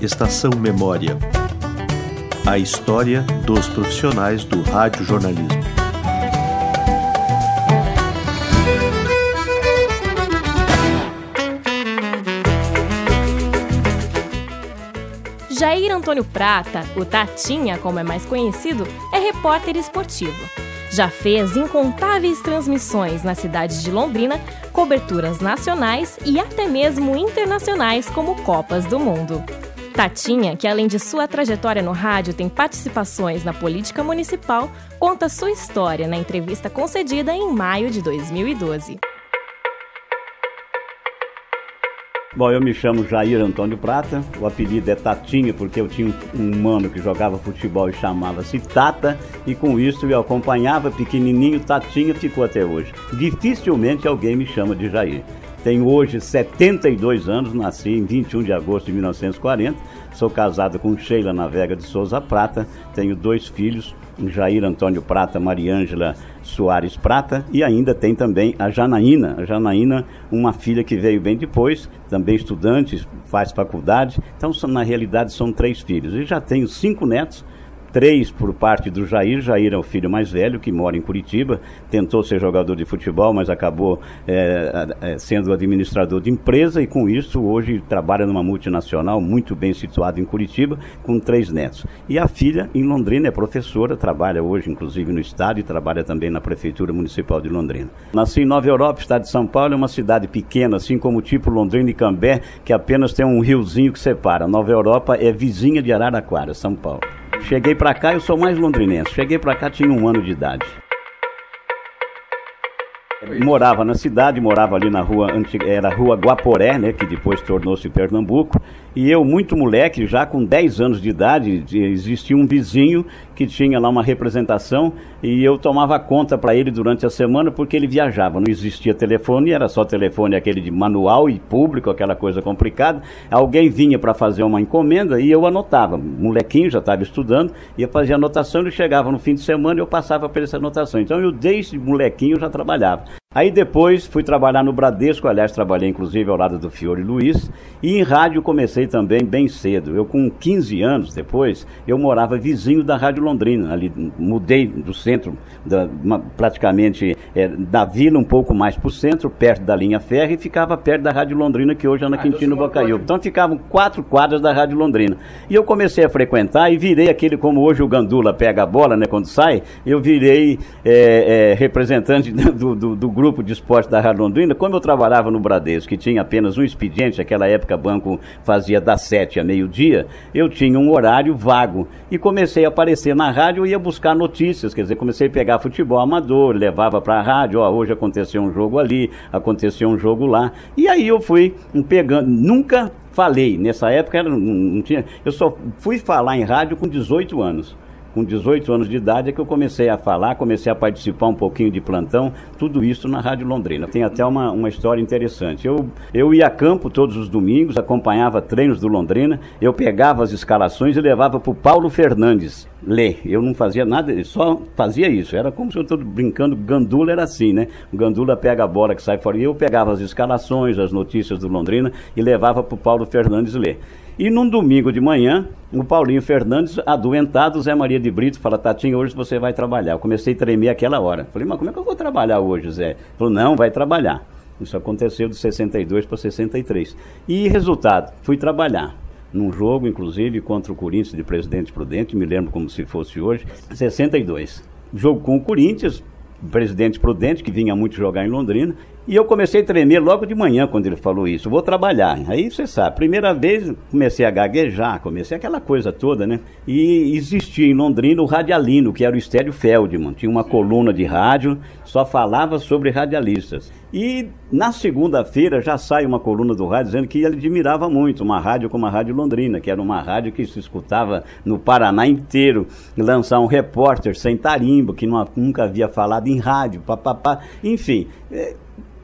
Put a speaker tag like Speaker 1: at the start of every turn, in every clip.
Speaker 1: Estação Memória. A história dos profissionais do rádio jornalismo.
Speaker 2: Jair Antônio Prata, o Tatinha, como é mais conhecido, é repórter esportivo. Já fez incontáveis transmissões na cidade de Londrina, coberturas nacionais e até mesmo internacionais como Copas do Mundo. Tatinha, que além de sua trajetória no rádio tem participações na política municipal, conta sua história na entrevista concedida em maio de 2012.
Speaker 3: Bom, eu me chamo Jair Antônio Prata, o apelido é Tatinha porque eu tinha um mano que jogava futebol e chamava-se Tata, e com isso eu acompanhava pequenininho, Tatinha ficou até hoje. Dificilmente alguém me chama de Jair. Tenho hoje 72 anos, nasci em 21 de agosto de 1940. Sou casado com Sheila Navega de Souza Prata. Tenho dois filhos, Jair Antônio Prata, Mariângela Soares Prata e ainda tem também a Janaína. A Janaína, uma filha que veio bem depois, também estudante, faz faculdade. Então, na realidade, são três filhos. E já tenho cinco netos três por parte do Jair. Jair é o filho mais velho, que mora em Curitiba, tentou ser jogador de futebol, mas acabou é, sendo administrador de empresa e com isso hoje trabalha numa multinacional muito bem situada em Curitiba, com três netos. E a filha em Londrina é professora, trabalha hoje inclusive no estado e trabalha também na Prefeitura Municipal de Londrina. Nasci em Nova Europa, estado de São Paulo, é uma cidade pequena, assim como tipo Londrina e Cambé, que apenas tem um riozinho que separa. Nova Europa é vizinha de Araraquara, São Paulo. Cheguei para cá, eu sou mais londrinense. Cheguei para cá, tinha um ano de idade. Morava na cidade, morava ali na rua, era a rua Guaporé, né, que depois tornou-se Pernambuco. E eu, muito moleque, já com 10 anos de idade, existia um vizinho que tinha lá uma representação e eu tomava conta para ele durante a semana porque ele viajava. Não existia telefone, era só telefone aquele de manual e público, aquela coisa complicada. Alguém vinha para fazer uma encomenda e eu anotava. Molequinho, já estava estudando, ia fazer anotação, ele chegava no fim de semana e eu passava por essa anotação. Então eu, desde molequinho, já trabalhava. Aí depois fui trabalhar no Bradesco, aliás, trabalhei inclusive ao lado do Fiore Luiz, e em rádio comecei também bem cedo. Eu com 15 anos depois, eu morava vizinho da Rádio Londrina, ali mudei do centro, da, uma, praticamente é, da vila um pouco mais para o centro, perto da linha férrea, e ficava perto da Rádio Londrina, que hoje é na Quintino Bocaiúva. Então ficavam quatro quadras da Rádio Londrina. E eu comecei a frequentar e virei aquele, como hoje o Gandula pega a bola, né, quando sai, eu virei é, é, representante do, do, do grupo de esporte da Rádio Londrina, como eu trabalhava no Bradesco, que tinha apenas um expediente, naquela época banco fazia das sete a meio-dia, eu tinha um horário vago. E comecei a aparecer na rádio e ia buscar notícias, quer dizer, comecei a pegar futebol amador, levava para a rádio, ó, hoje aconteceu um jogo ali, aconteceu um jogo lá. E aí eu fui pegando, nunca falei, nessa época não, não tinha, eu só fui falar em rádio com 18 anos com 18 anos de idade é que eu comecei a falar, comecei a participar um pouquinho de plantão, tudo isso na Rádio Londrina. Tem até uma, uma história interessante. Eu, eu ia a campo todos os domingos, acompanhava treinos do Londrina, eu pegava as escalações e levava para o Paulo Fernandes ler. Eu não fazia nada, só fazia isso. Era como se eu estou brincando, Gandula era assim, né? O Gandula pega a bola que sai fora. E eu pegava as escalações, as notícias do Londrina e levava para o Paulo Fernandes ler. E num domingo de manhã, o Paulinho Fernandes, adoentado, Zé Maria de Brito, fala, Tatinha, hoje você vai trabalhar. Eu comecei a tremer aquela hora. Falei, mas como é que eu vou trabalhar hoje, Zé? Ele falou, não, vai trabalhar. Isso aconteceu de 62 para 63. E resultado, fui trabalhar num jogo, inclusive, contra o Corinthians de Presidente Prudente, me lembro como se fosse hoje, 62. Jogo com o Corinthians, Presidente Prudente, que vinha muito jogar em Londrina, e eu comecei a tremer logo de manhã quando ele falou isso. Vou trabalhar. Aí você sabe, primeira vez comecei a gaguejar, comecei aquela coisa toda, né? E existia em Londrina o Radialino, que era o Estéreo Feldman. Tinha uma coluna de rádio, só falava sobre radialistas. E na segunda-feira já sai uma coluna do rádio dizendo que ele admirava muito uma rádio como a Rádio Londrina, que era uma rádio que se escutava no Paraná inteiro. Lançar um repórter sem tarimbo, que não, nunca havia falado em rádio, papapá. Enfim. É,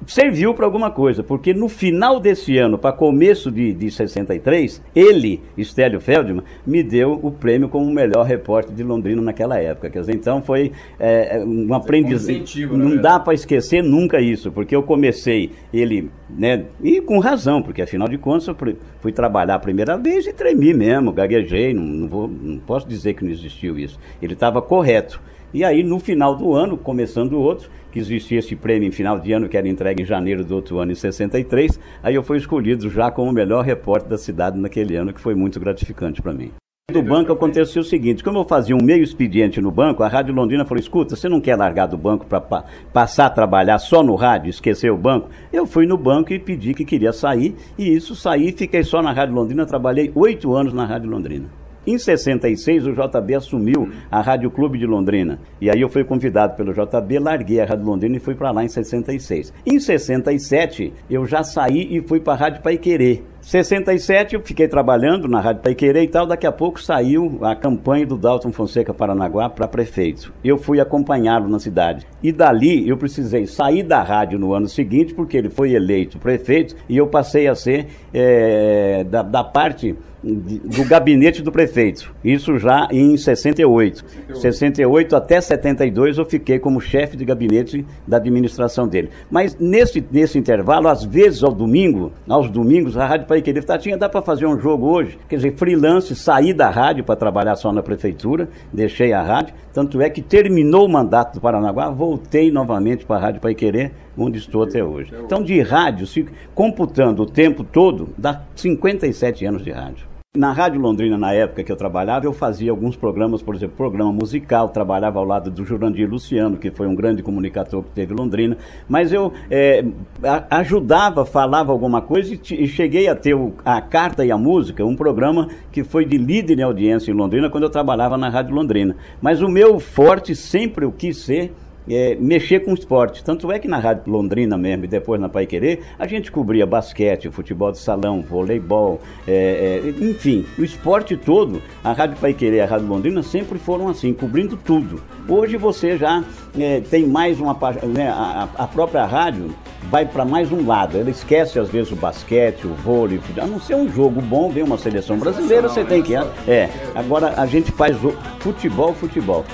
Speaker 3: serviu para alguma coisa, porque no final desse ano, para começo de, de 63, ele, Stélio Feldman, me deu o prêmio como o melhor repórter de Londrina naquela época. Quer dizer, então foi é, um aprendizado. Não dá para esquecer nunca isso, porque eu comecei ele, né, e com razão, porque afinal de contas eu fui trabalhar a primeira vez e tremi mesmo, gaguejei, não, não, vou, não posso dizer que não existiu isso. Ele estava correto. E aí, no final do ano, começando o outro, que existia esse prêmio em final de ano, que era entregue em janeiro do outro ano, em 63, aí eu fui escolhido já como o melhor repórter da cidade naquele ano, que foi muito gratificante para mim. Do banco aconteceu o seguinte, como eu fazia um meio expediente no banco, a Rádio Londrina falou, escuta, você não quer largar do banco para pa passar a trabalhar só no rádio, esquecer o banco? Eu fui no banco e pedi que queria sair, e isso saí, fiquei só na Rádio Londrina, trabalhei oito anos na Rádio Londrina. Em 66, o JB assumiu a Rádio Clube de Londrina. E aí eu fui convidado pelo JB, larguei a Rádio Londrina e fui para lá em 66. Em 67, eu já saí e fui para a Rádio Paiquerê. 67 eu fiquei trabalhando na Rádio Paiquerê e tal, daqui a pouco saiu a campanha do Dalton Fonseca Paranaguá para prefeito. Eu fui acompanhá-lo na cidade. E dali eu precisei sair da rádio no ano seguinte, porque ele foi eleito prefeito, e eu passei a ser é, da, da parte do gabinete do prefeito. Isso já em 68. 68. 68 até 72 eu fiquei como chefe de gabinete da administração dele. Mas nesse, nesse intervalo, às vezes ao domingo, aos domingos, a Rádio Paiquerê tinha dá para fazer um jogo hoje. Quer dizer, freelance, saí da rádio para trabalhar só na prefeitura, deixei a rádio. Tanto é que terminou o mandato do Paranaguá, voltei novamente para a Rádio Paiquerê, onde estou até hoje. Então, de rádio, se computando o tempo todo, dá 57 anos de rádio. Na Rádio Londrina, na época que eu trabalhava, eu fazia alguns programas, por exemplo, programa musical, trabalhava ao lado do Jurandir Luciano, que foi um grande comunicador que teve Londrina, mas eu é, ajudava, falava alguma coisa e, e cheguei a ter o, a Carta e a Música, um programa que foi de líder em audiência em Londrina quando eu trabalhava na Rádio Londrina. Mas o meu forte sempre eu quis ser é, mexer com esporte. Tanto é que na Rádio Londrina mesmo e depois na Pai Querer, a gente cobria basquete, futebol de salão, voleibol, é, é, enfim, o esporte todo. A Rádio Pai Querer e a Rádio Londrina sempre foram assim, cobrindo tudo. Hoje você já é, tem mais uma. Né, a, a própria rádio vai para mais um lado. Ela esquece às vezes o basquete, o vôlei, a não ser um jogo bom, vem uma seleção brasileira, você tem que. É, agora a gente faz futebol, futebol.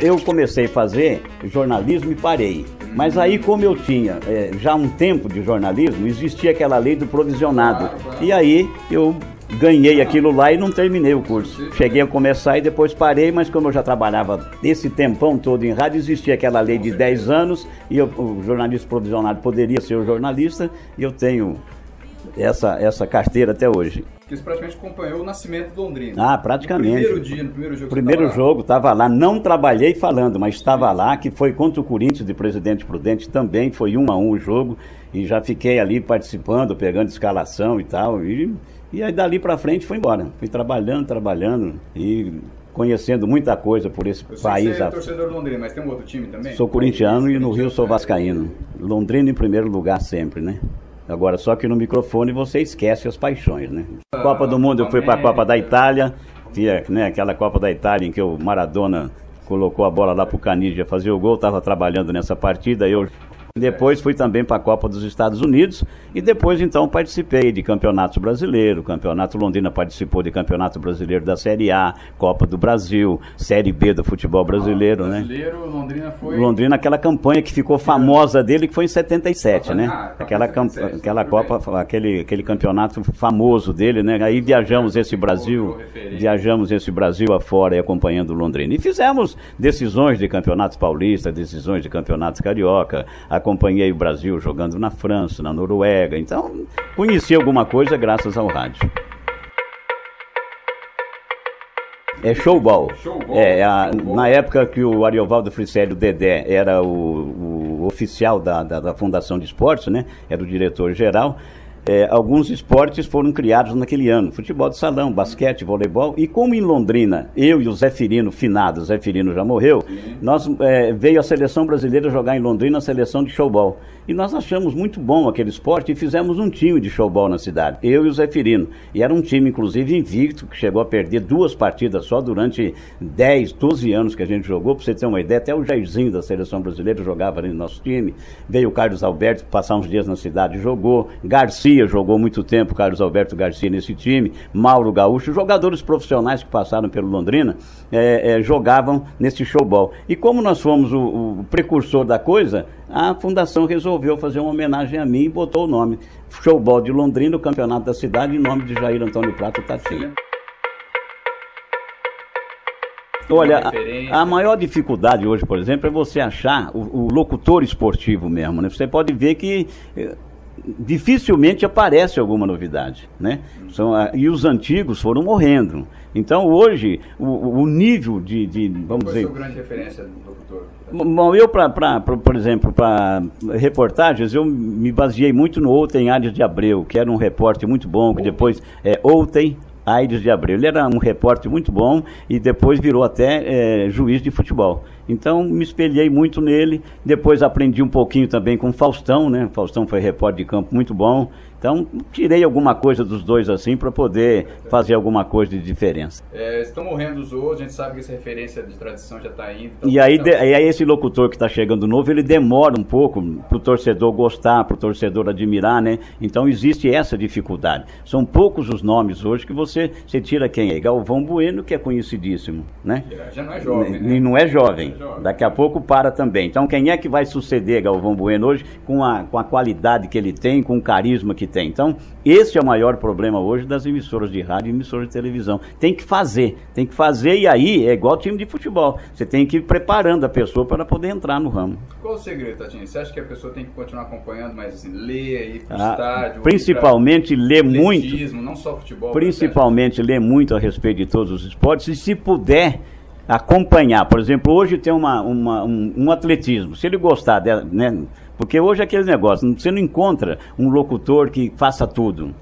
Speaker 3: Eu comecei a fazer jornalismo e parei. Mas aí, como eu tinha é, já um tempo de jornalismo, existia aquela lei do provisionado. E aí eu ganhei aquilo lá e não terminei o curso. Cheguei a começar e depois parei, mas como eu já trabalhava esse tempão todo em rádio, existia aquela lei de 10 anos e eu, o jornalista provisionado poderia ser o jornalista e eu tenho essa, essa carteira até hoje
Speaker 4: que você praticamente acompanhou o nascimento do Londrina.
Speaker 3: Ah, praticamente. No
Speaker 4: primeiro dia, no primeiro jogo.
Speaker 3: Primeiro jogo, estava lá. Não trabalhei falando, mas estava lá, que foi contra o Corinthians de Presidente Prudente, também foi um a um o jogo, e já fiquei ali participando, pegando escalação e tal, e, e aí dali para frente foi embora. Fui trabalhando, trabalhando, e conhecendo muita coisa por esse
Speaker 4: Eu
Speaker 3: país.
Speaker 4: Você é torcedor do Londrina, mas tem um outro time também?
Speaker 3: Sou corintiano e no Rio sou vascaíno. Londrina em primeiro lugar sempre, né? Agora, só que no microfone você esquece as paixões, né? Ah, Copa do Mundo, eu fui para a Copa da Itália, via, né, aquela Copa da Itália em que o Maradona colocou a bola lá para o Canidia fazer o gol, estava trabalhando nessa partida, eu depois fui também para a Copa dos Estados Unidos e depois então participei de campeonatos brasileiros. Campeonato Londrina participou de campeonato brasileiro da Série A, Copa do Brasil, Série B do futebol brasileiro, ah,
Speaker 4: brasileiro né? Londrina foi.
Speaker 3: Londrina, aquela campanha que ficou famosa dele que foi em 77, né? Ah, aquela, 77, aquela Copa, aquele, aquele campeonato famoso dele, né? Aí viajamos esse Brasil, viajamos esse Brasil afora e acompanhando Londrina. E fizemos decisões de campeonatos paulistas, decisões de campeonatos carioca, a acompanhei o Brasil jogando na França, na Noruega, então conheci alguma coisa graças ao rádio. É showball. showball. É, a, showball. Na época que o Ariovaldo Fricelli, o Dedé, era o, o oficial da, da, da, Fundação de Esportes, né? Era o diretor-geral. É, alguns esportes foram criados naquele ano: futebol de salão, basquete, voleibol. E como em Londrina, eu e o Zé Firino, finado, Zé Firino já morreu, nós é, veio a seleção brasileira jogar em Londrina a seleção de showball. E nós achamos muito bom aquele esporte e fizemos um time de showball na cidade, eu e o Zé Firino. E era um time, inclusive, invicto, que chegou a perder duas partidas só durante 10, 12 anos que a gente jogou. Para você ter uma ideia, até o Jairzinho da seleção brasileira jogava ali no nosso time. Veio o Carlos Alberto passar uns dias na cidade jogou. Garcia jogou muito tempo, Carlos Alberto Garcia nesse time. Mauro Gaúcho, jogadores profissionais que passaram pelo Londrina, é, é, jogavam nesse showball. E como nós fomos o, o precursor da coisa, a fundação resolveu fazer uma homenagem a mim e botou o nome Showball de Londrina, o campeonato da cidade, em nome de Jair Antônio Prato Tatinha. Olha, a, a, maior dificuldade hoje, por exemplo, é você achar o, o locutor esportivo mesmo. Né? Você pode ver que eh, dificilmente aparece alguma novidade, né? São, e os antigos foram morrendo. Então hoje o, o nível de, de vamos Qual dizer.
Speaker 4: Qual é a grande referência do locutor?
Speaker 3: Bom, eu, pra, por exemplo, para reportagens, eu me baseei muito no Outem Aires de Abreu, que era um repórter muito bom, que depois é Outem Aires de Abreu. Ele era um repórter muito bom e depois virou até é, juiz de futebol. Então me espelhei muito nele. Depois aprendi um pouquinho também com o Faustão, né? Faustão foi repórter de campo muito bom. Então, tirei alguma coisa dos dois assim para poder fazer alguma coisa de diferença.
Speaker 4: É, estão morrendo os outros, a gente sabe que essa referência de tradição já está indo. Então
Speaker 3: e aí, de, aí esse locutor que está chegando novo, ele demora um pouco para o torcedor gostar, para o torcedor admirar, né? Então existe essa dificuldade. São poucos os nomes hoje que você, você tira quem é? Galvão Bueno, que é conhecidíssimo, né?
Speaker 4: Já não é jovem, né?
Speaker 3: E não é jovem. Daqui a pouco para também. Então quem é que vai suceder Galvão Bueno hoje com a, com a qualidade que ele tem, com o carisma que tem? Então, esse é o maior problema hoje das emissoras de rádio e emissoras de televisão. Tem que fazer, tem que fazer e aí é igual time de futebol. Você tem que ir preparando a pessoa para poder entrar no ramo.
Speaker 4: Qual o segredo, Tatinho? Você acha que a pessoa tem que continuar acompanhando, mas assim, ler, ir para o ah, estádio?
Speaker 3: Principalmente ler muito.
Speaker 4: não só futebol.
Speaker 3: Principalmente ler muito a respeito de todos os esportes e se puder acompanhar. Por exemplo, hoje tem uma, uma um, um, atletismo. Se ele gostar, de, né? Porque hoje é aquele negócio, você não encontra um locutor que faça tudo.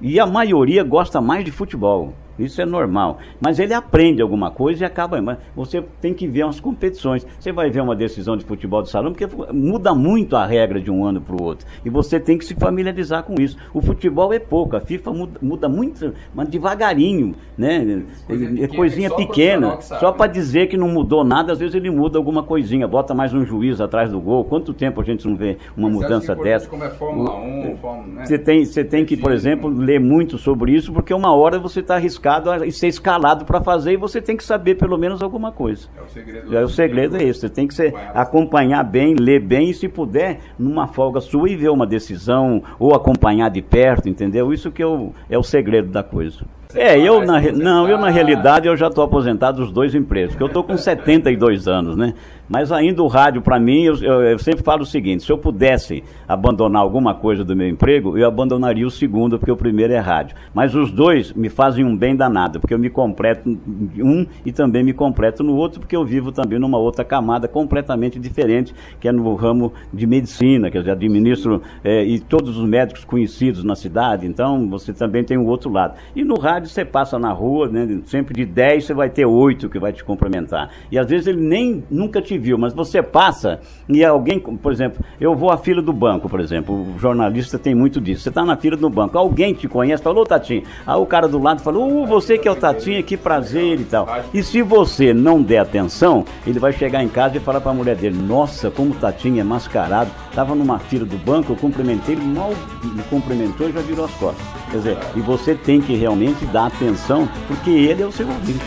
Speaker 3: E a maioria gosta mais de futebol. Isso é normal. Mas ele aprende alguma coisa e acaba. Mas você tem que ver umas competições. Você vai ver uma decisão de futebol de salão, porque muda muito a regra de um ano para o outro. E você tem que se familiarizar com isso. O futebol é pouco, a FIFA muda, muda muito, mas devagarinho. Né? Coisinha é coisinha pequena. Só para né? dizer que não mudou nada, às vezes ele muda alguma coisinha, bota mais um juiz atrás do gol. Quanto tempo a gente não vê uma mas mudança dessa?
Speaker 4: Como é Fórmula 1, Fórmula,
Speaker 3: né? Você tem, você tem que, por exemplo, ler muito sobre isso, porque uma hora você está arriscando arriscado a ser escalado para fazer e você tem que saber pelo menos alguma coisa. É o segredo. É, o segredo é esse. Você tem que ser, acompanhar bem, ler bem e se puder, numa folga sua e ver uma decisão ou acompanhar de perto, entendeu? Isso que é o, é o segredo da coisa. É, eu na, não, eu na realidade eu já estou aposentado dos dois empregos, porque eu estou com 72 anos, né? Mas ainda o rádio, para mim, eu, eu, eu, sempre falo o seguinte: se eu pudesse abandonar alguma coisa do meu emprego, eu abandonaria o segundo, porque o primeiro é rádio. Mas os dois me fazem um bem danado, porque eu me completo um e também me completo no outro, porque eu vivo também numa outra camada completamente diferente, que é no ramo de medicina, quer dizer, administro é, e todos os médicos conhecidos na cidade, então você também tem o outro lado. E no rádio você passa na rua, né, sempre de 10 você vai ter oito que vai te complementar. E às vezes ele nem nunca te viu, mas você passa e alguém, por exemplo, eu vou à fila do banco, por exemplo, o jornalista tem muito disso. Você está na fila do banco, alguém te conhece, falou, Tatinho. Aí o cara do lado falou, você que é o Tatinho, que prazer e tal. E se você não der atenção, ele vai chegar em casa e falar para a mulher dele, nossa, como o Tatinho é mascarado. Estava numa fila do banco, eu cumprimentei, ele mal me cumprimentou e já virou as costas. Quer dizer, e você tem que realmente atenção, porque ele é o seu ouvinte.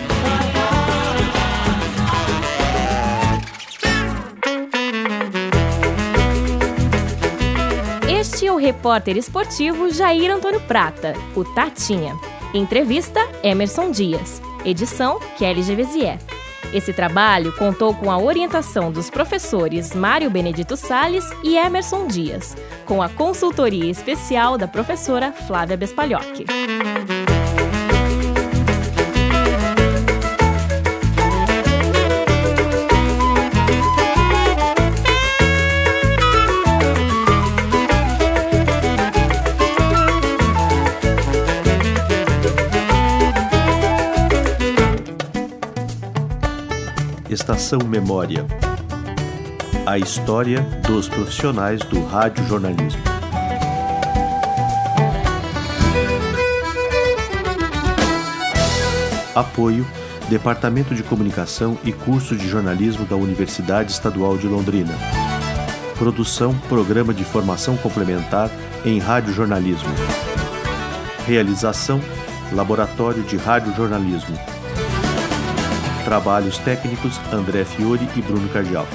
Speaker 2: Este é o repórter esportivo Jair Antônio Prata, o Tatinha. Entrevista Emerson Dias. Edição Kelly Gevesier. Esse trabalho contou com a orientação dos professores Mário Benedito Sales e Emerson Dias, com a consultoria especial da professora Flávia Bespalhocchi.
Speaker 1: Estação Memória. A história dos profissionais do rádio jornalismo. Apoio Departamento de Comunicação e Curso de Jornalismo da Universidade Estadual de Londrina. Produção Programa de Formação Complementar em Rádio Jornalismo. Realização Laboratório de Rádio Jornalismo. Trabalhos técnicos André Fiore e Bruno Cardial.